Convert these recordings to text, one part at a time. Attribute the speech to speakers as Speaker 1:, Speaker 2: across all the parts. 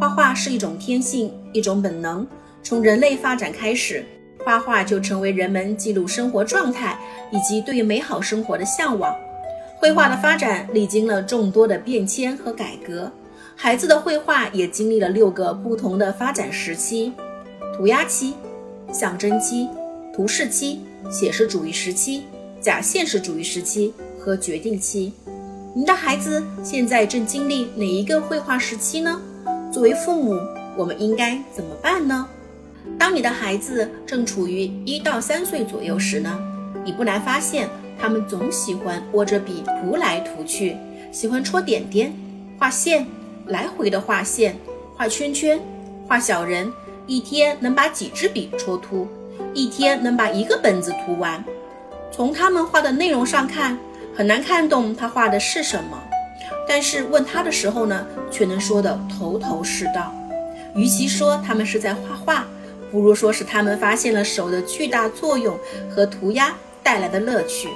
Speaker 1: 画画是一种天性，一种本能。从人类发展开始，画画就成为人们记录生活状态以及对美好生活的向往。绘画的发展历经了众多的变迁和改革，孩子的绘画也经历了六个不同的发展时期：涂鸦期、象征期、图式期、写实主义时期、假现实主义时期和决定期。您的孩子现在正经历哪一个绘画时期呢？作为父母，我们应该怎么办呢？当你的孩子正处于一到三岁左右时呢，你不难发现，他们总喜欢握着笔涂来涂去，喜欢戳点点、画线，来回的画线、画圈圈、画小人，一天能把几支笔戳秃，一天能把一个本子涂完。从他们画的内容上看。很难看懂他画的是什么，但是问他的时候呢，却能说得头头是道。与其说他们是在画画，不如说是他们发现了手的巨大作用和涂鸦带来的乐趣。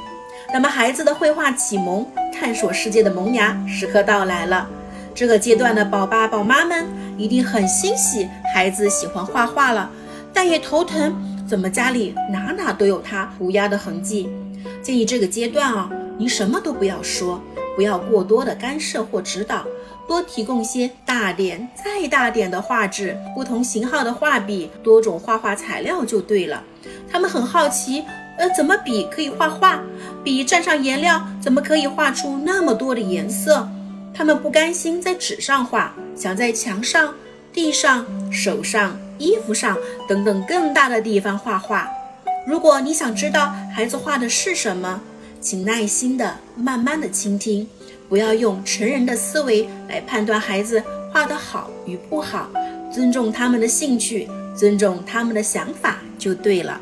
Speaker 1: 那么，孩子的绘画启蒙、探索世界的萌芽时刻到来了。这个阶段的宝爸宝妈们一定很欣喜孩子喜欢画画了，但也头疼，怎么家里哪哪都有他涂鸦的痕迹？建议这个阶段啊。您什么都不要说，不要过多的干涉或指导，多提供些大点再大点的画纸、不同型号的画笔、多种画画材料就对了。他们很好奇，呃，怎么笔可以画画？笔蘸上颜料，怎么可以画出那么多的颜色？他们不甘心在纸上画，想在墙上、地上、手上、衣服上等等更大的地方画画。如果你想知道孩子画的是什么，请耐心的、慢慢的倾听，不要用成人的思维来判断孩子画的好与不好，尊重他们的兴趣，尊重他们的想法就对了。